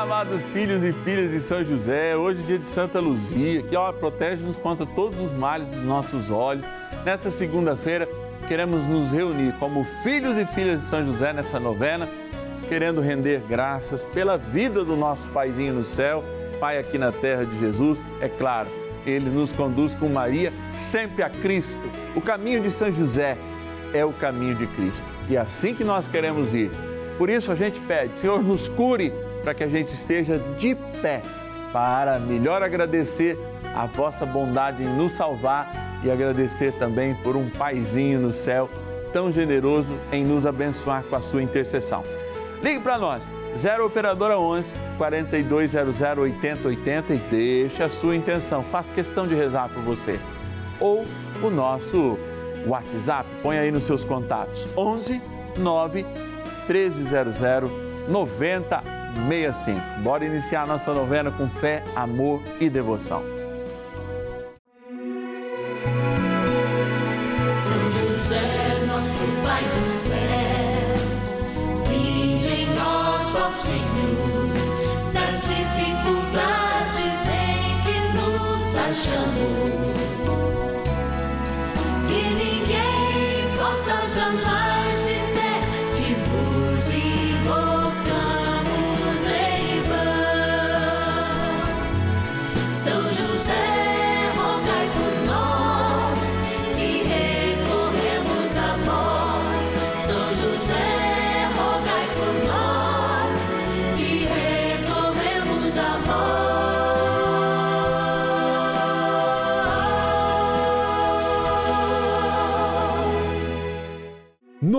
Amados filhos e filhas de São José. Hoje é dia de Santa Luzia, que ó, protege-nos contra todos os males dos nossos olhos. Nessa segunda-feira, queremos nos reunir como filhos e filhas de São José nessa novena, querendo render graças pela vida do nosso paizinho no céu, Pai aqui na terra de Jesus, é claro. Ele nos conduz com Maria sempre a Cristo. O caminho de São José é o caminho de Cristo. E é assim que nós queremos ir. Por isso a gente pede, Senhor, nos cure para que a gente esteja de pé para melhor agradecer a vossa bondade em nos salvar e agradecer também por um paizinho no céu tão generoso em nos abençoar com a sua intercessão. Ligue para nós, 0 operadora 11 4200 8080 e deixe a sua intenção. Faço questão de rezar por você. Ou o nosso WhatsApp, põe aí nos seus contatos 11 9 1300 90 65. Bora iniciar nossa novena com fé, amor e devoção.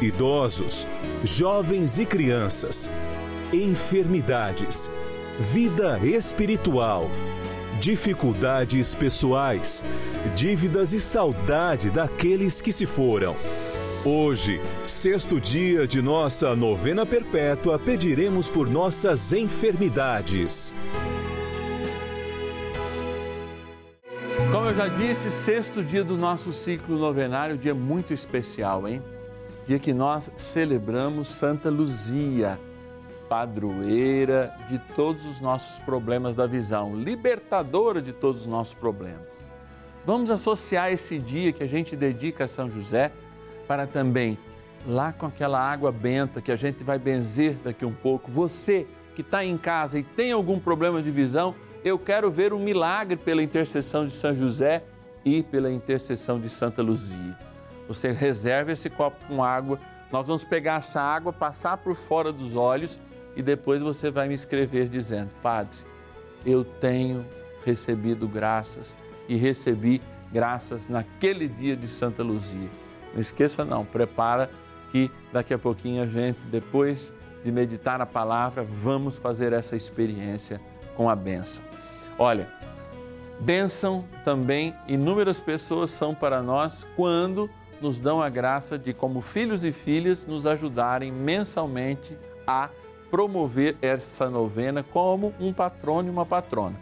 idosos, jovens e crianças, enfermidades, vida espiritual, dificuldades pessoais, dívidas e saudade daqueles que se foram. Hoje, sexto dia de nossa novena perpétua, pediremos por nossas enfermidades. Como eu já disse, sexto dia do nosso ciclo novenário, dia muito especial, hein? Dia que nós celebramos Santa Luzia, padroeira de todos os nossos problemas da visão, libertadora de todos os nossos problemas. Vamos associar esse dia que a gente dedica a São José para também, lá com aquela água benta que a gente vai benzer daqui um pouco, você que está em casa e tem algum problema de visão, eu quero ver um milagre pela intercessão de São José e pela intercessão de Santa Luzia. Você reserva esse copo com água, nós vamos pegar essa água, passar por fora dos olhos e depois você vai me escrever dizendo: Padre, eu tenho recebido graças e recebi graças naquele dia de Santa Luzia. Não esqueça, não, prepara que daqui a pouquinho a gente, depois de meditar na palavra, vamos fazer essa experiência com a bênção. Olha, bênção também, inúmeras pessoas são para nós quando nos dão a graça de, como filhos e filhas, nos ajudarem mensalmente a promover essa novena como um patrono e uma patrona.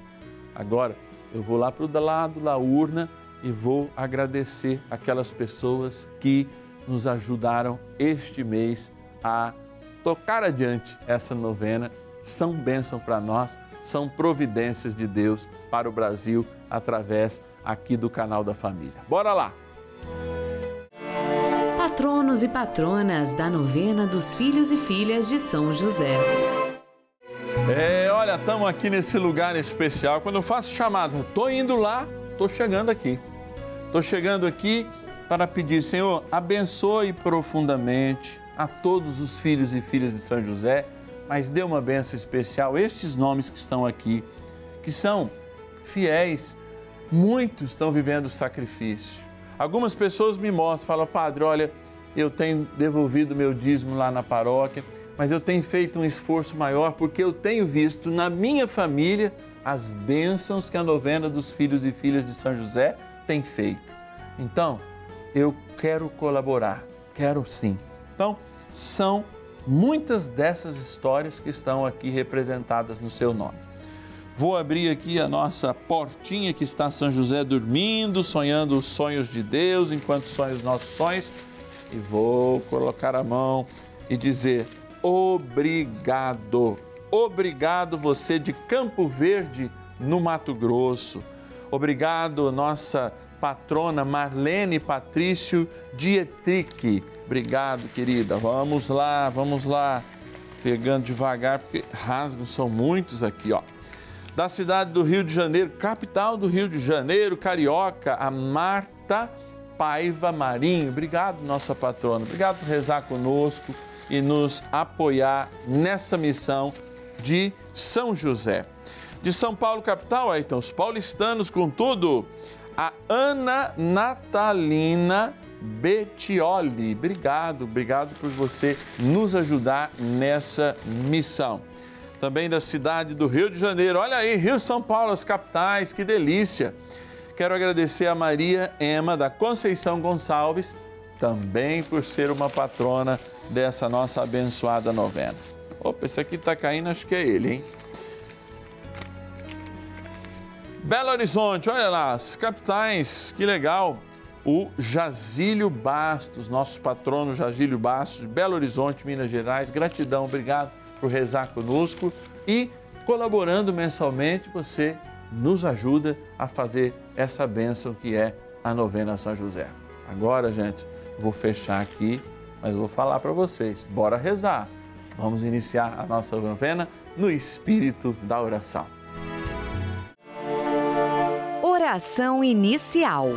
Agora, eu vou lá para o lado da urna e vou agradecer aquelas pessoas que nos ajudaram este mês a tocar adiante essa novena. São bênção para nós, são providências de Deus para o Brasil através aqui do canal da família. Bora lá! Patronos e patronas da novena dos filhos e filhas de São José. É, olha, estamos aqui nesse lugar especial. Quando eu faço chamado, estou indo lá, estou chegando aqui. Estou chegando aqui para pedir, Senhor, abençoe profundamente a todos os filhos e filhas de São José, mas dê uma benção especial a estes nomes que estão aqui, que são fiéis, muitos estão vivendo sacrifício. Algumas pessoas me mostram, falam, Padre, olha, eu tenho devolvido meu dízimo lá na paróquia, mas eu tenho feito um esforço maior porque eu tenho visto na minha família as bênçãos que a novena dos filhos e filhas de São José tem feito. Então, eu quero colaborar, quero sim. Então, são muitas dessas histórias que estão aqui representadas no seu nome. Vou abrir aqui a nossa portinha que está São José dormindo, sonhando os sonhos de Deus, enquanto sonha os nossos sonhos, e vou colocar a mão e dizer: obrigado. Obrigado você de Campo Verde, no Mato Grosso. Obrigado, nossa patrona Marlene Patrício Dietrich. Obrigado, querida. Vamos lá, vamos lá. Pegando devagar, porque rasgos são muitos aqui, ó. Da cidade do Rio de Janeiro, capital do Rio de Janeiro, carioca, a Marta Paiva Marinho. Obrigado, nossa patrona. Obrigado por rezar conosco e nos apoiar nessa missão de São José. De São Paulo, capital, aí então, os paulistanos com tudo. A Ana Natalina Betioli. Obrigado, obrigado por você nos ajudar nessa missão. Também da cidade do Rio de Janeiro. Olha aí, Rio São Paulo, as capitais, que delícia. Quero agradecer a Maria Ema da Conceição Gonçalves, também por ser uma patrona dessa nossa abençoada novena. Opa, esse aqui está caindo, acho que é ele, hein? Belo Horizonte, olha lá, as capitais, que legal. O Jazílio Bastos, nossos patronos Jazílio Bastos, Belo Horizonte, Minas Gerais. Gratidão, obrigado por rezar conosco e colaborando mensalmente, você nos ajuda a fazer essa bênção que é a novena São José. Agora, gente, vou fechar aqui, mas vou falar para vocês. Bora rezar. Vamos iniciar a nossa novena no espírito da oração. Oração inicial.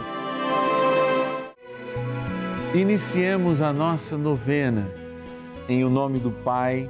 Iniciemos a nossa novena em o nome do Pai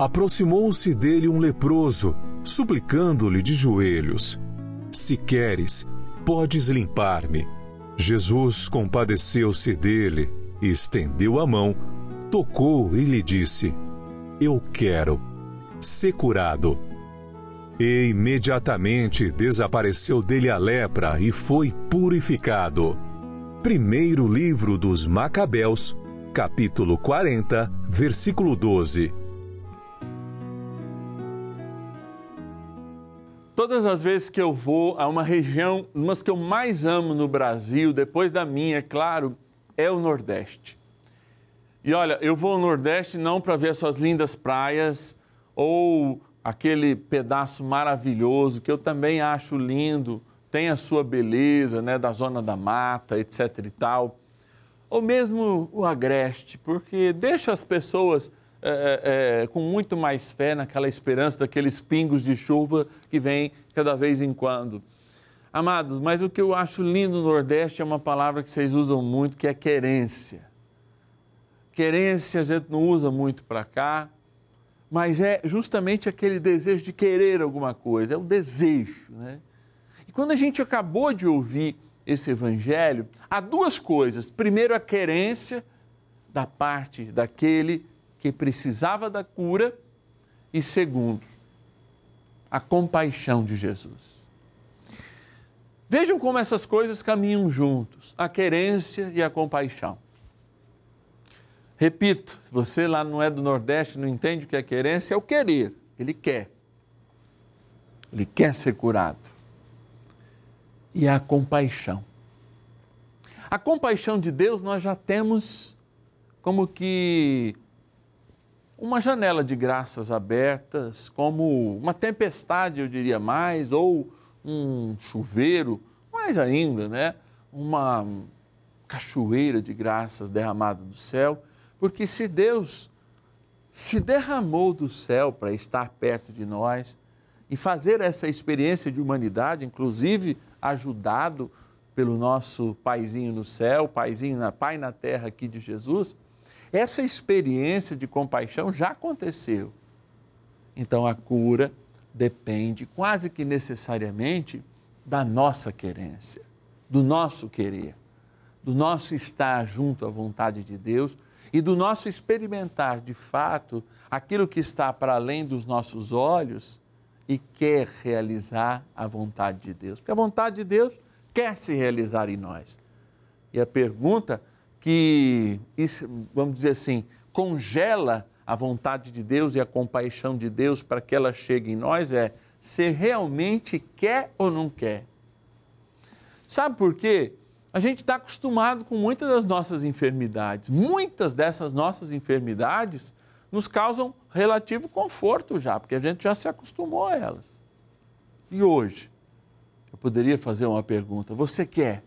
Aproximou-se dele um leproso, suplicando-lhe de joelhos: Se queres, podes limpar-me. Jesus compadeceu-se dele e estendeu a mão, tocou e lhe disse: Eu quero, ser curado. E imediatamente desapareceu dele a lepra e foi purificado. Primeiro livro dos Macabeus, capítulo 40, versículo 12. Todas as vezes que eu vou a uma região, umas que eu mais amo no Brasil, depois da minha, é claro, é o Nordeste. E olha, eu vou ao Nordeste não para ver as suas lindas praias ou aquele pedaço maravilhoso que eu também acho lindo, tem a sua beleza, né, da zona da mata, etc e tal. Ou mesmo o Agreste, porque deixa as pessoas é, é, com muito mais fé naquela esperança daqueles pingos de chuva que vem cada vez em quando. Amados, mas o que eu acho lindo no Nordeste é uma palavra que vocês usam muito, que é querência. Querência a gente não usa muito para cá, mas é justamente aquele desejo de querer alguma coisa, é o desejo, né? E quando a gente acabou de ouvir esse evangelho, há duas coisas. Primeiro, a querência da parte daquele que precisava da cura, e segundo, a compaixão de Jesus. Vejam como essas coisas caminham juntos, a querência e a compaixão. Repito, se você lá não é do Nordeste, não entende o que é querência, é o querer. Ele quer. Ele quer ser curado. E a compaixão. A compaixão de Deus nós já temos como que uma janela de graças abertas, como uma tempestade, eu diria mais, ou um chuveiro, mais ainda, né? Uma cachoeira de graças derramada do céu porque se Deus se derramou do céu para estar perto de nós e fazer essa experiência de humanidade, inclusive ajudado pelo nosso paizinho no céu, paizinho na pai na terra aqui de Jesus, essa experiência de compaixão já aconteceu. Então a cura depende quase que necessariamente da nossa querência, do nosso querer, do nosso estar junto à vontade de Deus e do nosso experimentar de fato aquilo que está para além dos nossos olhos e quer realizar a vontade de Deus. Porque a vontade de Deus quer se realizar em nós. E a pergunta que, vamos dizer assim, congela a vontade de Deus e a compaixão de Deus para que ela chegue em nós é: se realmente quer ou não quer? Sabe por quê? a gente está acostumado com muitas das nossas enfermidades. Muitas dessas nossas enfermidades nos causam relativo conforto já, porque a gente já se acostumou a elas. E hoje, eu poderia fazer uma pergunta: você quer?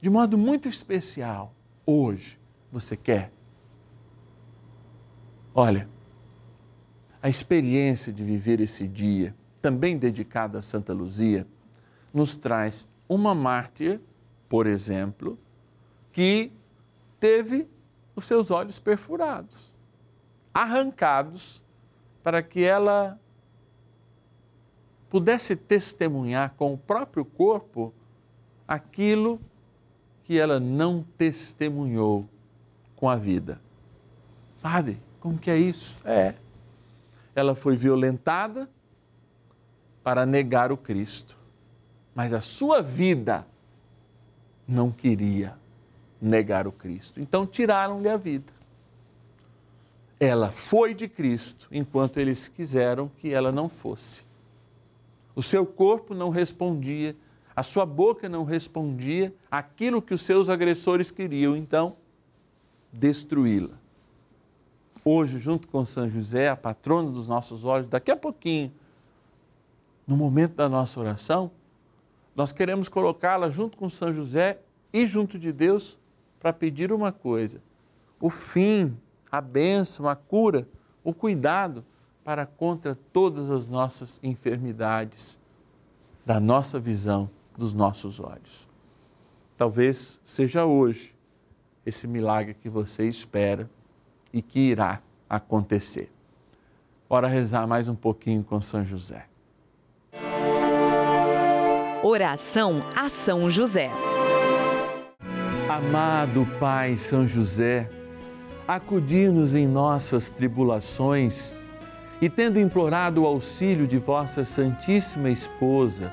De modo muito especial, hoje, você quer? Olha, a experiência de viver esse dia, também dedicado a Santa Luzia, nos traz uma mártir, por exemplo, que teve os seus olhos perfurados, arrancados, para que ela pudesse testemunhar com o próprio corpo aquilo que ela não testemunhou com a vida. Padre, como que é isso? É. Ela foi violentada para negar o Cristo mas a sua vida não queria negar o Cristo. Então tiraram-lhe a vida. Ela foi de Cristo enquanto eles quiseram que ela não fosse. O seu corpo não respondia, a sua boca não respondia aquilo que os seus agressores queriam, então destruí-la. Hoje, junto com São José, a patrona dos nossos olhos, daqui a pouquinho, no momento da nossa oração, nós queremos colocá-la junto com São José e junto de Deus para pedir uma coisa: o fim, a bênção, a cura, o cuidado para contra todas as nossas enfermidades da nossa visão, dos nossos olhos. Talvez seja hoje esse milagre que você espera e que irá acontecer. Bora rezar mais um pouquinho com São José. Oração a São José. Amado Pai São José, acudir-nos em nossas tribulações e tendo implorado o auxílio de vossa Santíssima Esposa,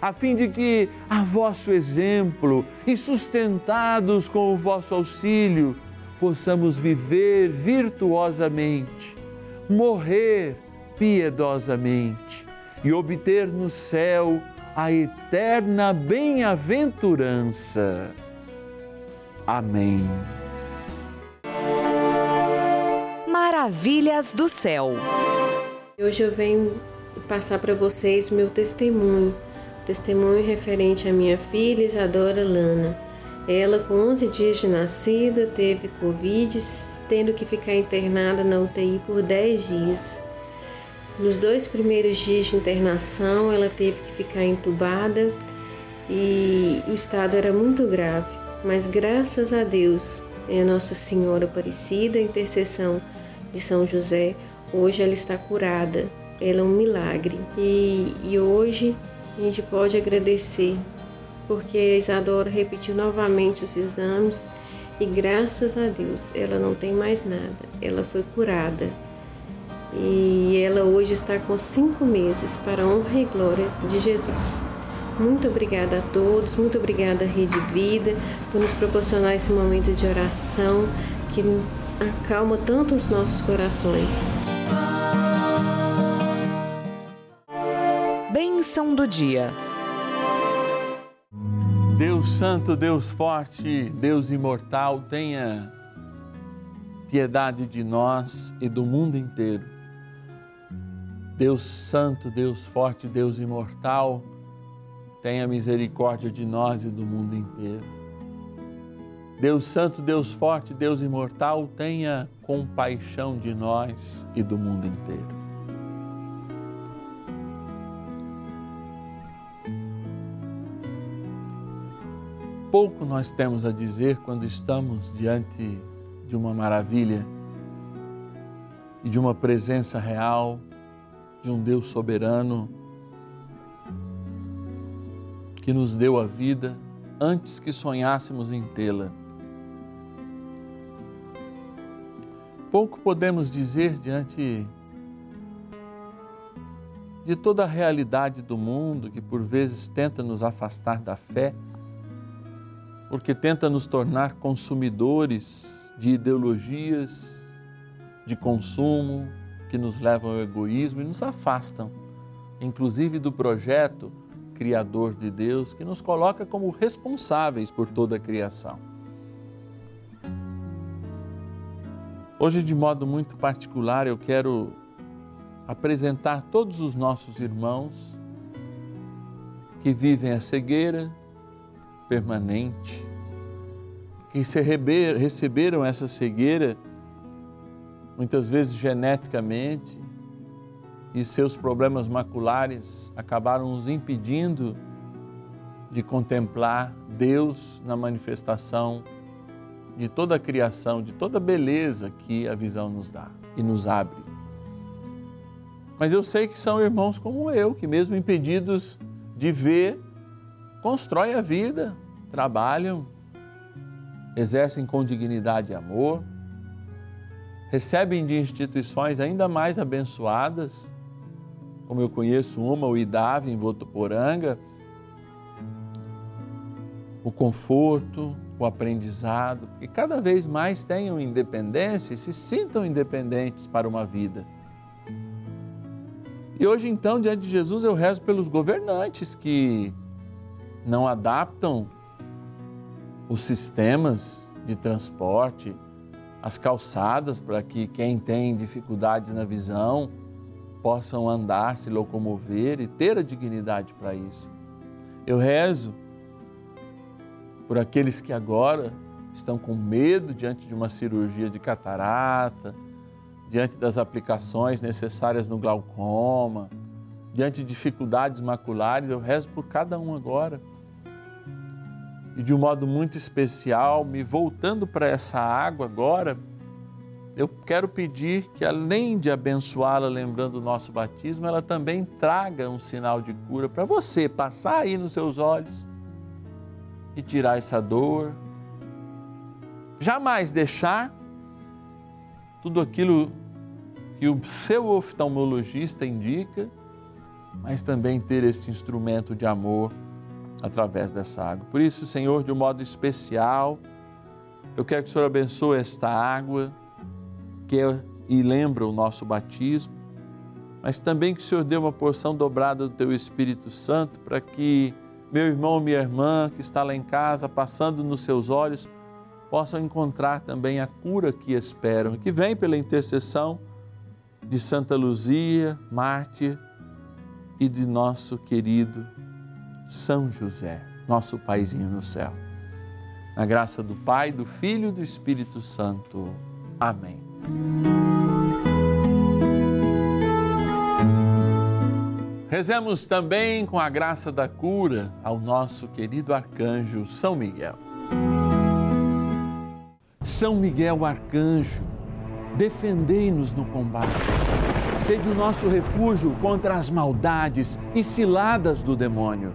a fim de que, a vosso exemplo e sustentados com o vosso auxílio, possamos viver virtuosamente, morrer piedosamente e obter no céu a eterna bem-aventurança. Amém. Maravilhas do céu. Hoje eu venho passar para vocês meu testemunho, testemunho referente à minha filha Isadora Lana. Ela, com 11 dias de nascida, teve Covid, tendo que ficar internada na UTI por 10 dias. Nos dois primeiros dias de internação, ela teve que ficar entubada e o estado era muito grave. Mas graças a Deus, a Nossa Senhora Aparecida, a intercessão de São José, hoje ela está curada. Ela é um milagre. E, e hoje a gente pode agradecer, porque a Isadora repetiu novamente os exames e graças a Deus ela não tem mais nada. Ela foi curada. E ela hoje está com cinco meses para a honra e glória de Jesus. Muito obrigada a todos, muito obrigada Rede Vida por nos proporcionar esse momento de oração que acalma tanto os nossos corações. Bênção do dia. Deus Santo, Deus Forte, Deus Imortal, tenha piedade de nós e do mundo inteiro. Deus Santo, Deus Forte, Deus Imortal, tenha misericórdia de nós e do mundo inteiro. Deus Santo, Deus Forte, Deus Imortal, tenha compaixão de nós e do mundo inteiro. Pouco nós temos a dizer quando estamos diante de uma maravilha e de uma presença real de um Deus soberano que nos deu a vida antes que sonhássemos em tê-la. Pouco podemos dizer diante de toda a realidade do mundo que por vezes tenta nos afastar da fé, porque tenta nos tornar consumidores de ideologias de consumo que nos levam ao egoísmo e nos afastam, inclusive do projeto criador de Deus que nos coloca como responsáveis por toda a criação. Hoje, de modo muito particular, eu quero apresentar todos os nossos irmãos que vivem a cegueira permanente, que receberam essa cegueira muitas vezes geneticamente e seus problemas maculares acabaram nos impedindo de contemplar Deus na manifestação de toda a criação, de toda a beleza que a visão nos dá e nos abre. Mas eu sei que são irmãos como eu, que mesmo impedidos de ver, constroem a vida, trabalham, exercem com dignidade e amor, recebem de instituições ainda mais abençoadas, como eu conheço uma, o IDAV em Votuporanga, o conforto, o aprendizado, que cada vez mais tenham independência e se sintam independentes para uma vida. E hoje, então, diante de Jesus, eu rezo pelos governantes que não adaptam os sistemas de transporte, as calçadas, para que quem tem dificuldades na visão possam andar, se locomover e ter a dignidade para isso. Eu rezo por aqueles que agora estão com medo diante de uma cirurgia de catarata, diante das aplicações necessárias no glaucoma, diante de dificuldades maculares, eu rezo por cada um agora. E de um modo muito especial, me voltando para essa água agora, eu quero pedir que, além de abençoá-la, lembrando o nosso batismo, ela também traga um sinal de cura para você passar aí nos seus olhos e tirar essa dor. Jamais deixar tudo aquilo que o seu oftalmologista indica, mas também ter este instrumento de amor através dessa água. Por isso, Senhor, de um modo especial, eu quero que o Senhor abençoe esta água que é, e lembra o nosso batismo, mas também que o Senhor dê uma porção dobrada do teu Espírito Santo para que meu irmão, minha irmã que está lá em casa, passando nos seus olhos, possam encontrar também a cura que esperam, que vem pela intercessão de Santa Luzia, mártir, e de nosso querido São José, nosso paizinho no céu. Na graça do Pai, do Filho e do Espírito Santo. Amém. Rezemos também com a graça da cura ao nosso querido arcanjo São Miguel. São Miguel arcanjo, defendei-nos no combate. Sede o nosso refúgio contra as maldades e ciladas do demônio.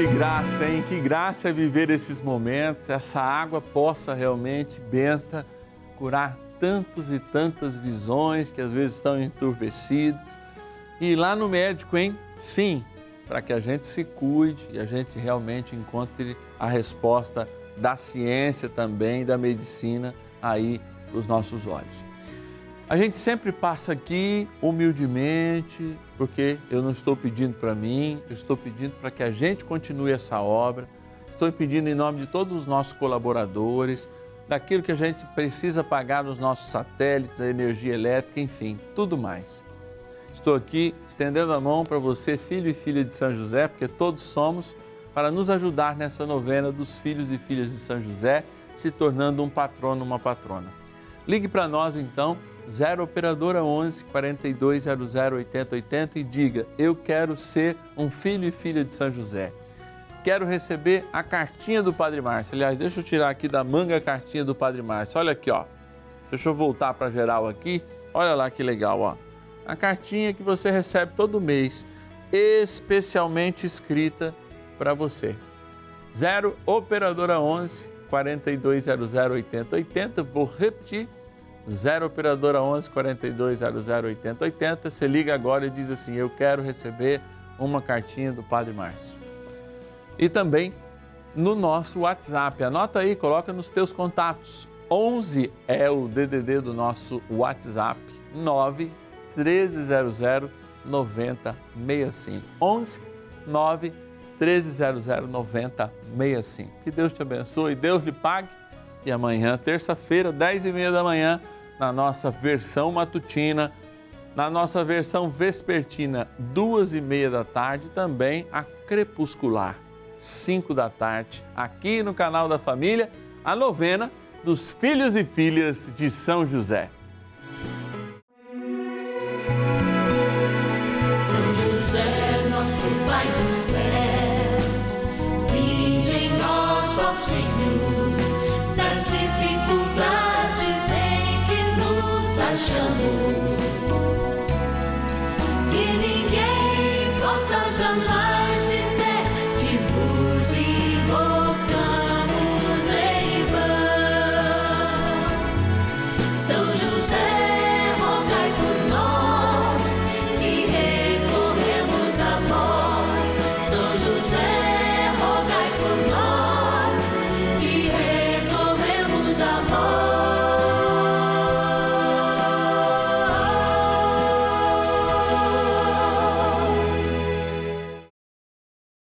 Que graça, hein? Que graça é viver esses momentos, essa água possa realmente, benta, curar tantos e tantas visões que às vezes estão enturvecidas. E lá no médico, hein? Sim, para que a gente se cuide e a gente realmente encontre a resposta da ciência também, da medicina aí para os nossos olhos. A gente sempre passa aqui humildemente, porque eu não estou pedindo para mim, eu estou pedindo para que a gente continue essa obra. Estou pedindo em nome de todos os nossos colaboradores, daquilo que a gente precisa pagar nos nossos satélites, a energia elétrica, enfim, tudo mais. Estou aqui estendendo a mão para você, filho e filha de São José, porque todos somos, para nos ajudar nessa novena dos filhos e filhas de São José, se tornando um patrono, uma patrona. Ligue para nós então, 0 Operadora 11 4200 8080 e diga: Eu quero ser um filho e filha de São José. Quero receber a cartinha do Padre Márcio. Aliás, deixa eu tirar aqui da manga a cartinha do Padre Márcio. Olha aqui, ó. Deixa eu voltar para geral aqui. Olha lá que legal, ó a cartinha que você recebe todo mês, especialmente escrita para você. 0 Operadora 11 4200 8080. Vou repetir. 0 Operadora 11 4200 8080. Você liga agora e diz assim: Eu quero receber uma cartinha do Padre Márcio. E também no nosso WhatsApp. Anota aí, coloca nos teus contatos. 11 é o DDD do nosso WhatsApp. 9 1300 9065. 11 9 1300 9065. Que Deus te abençoe, Deus lhe pague. E amanhã, terça-feira, 10 e meia da manhã, na nossa versão matutina, na nossa versão vespertina, duas e meia da tarde, também a crepuscular, 5 da tarde, aqui no canal da família a novena dos filhos e filhas de São José. São José, nosso Pai do céu,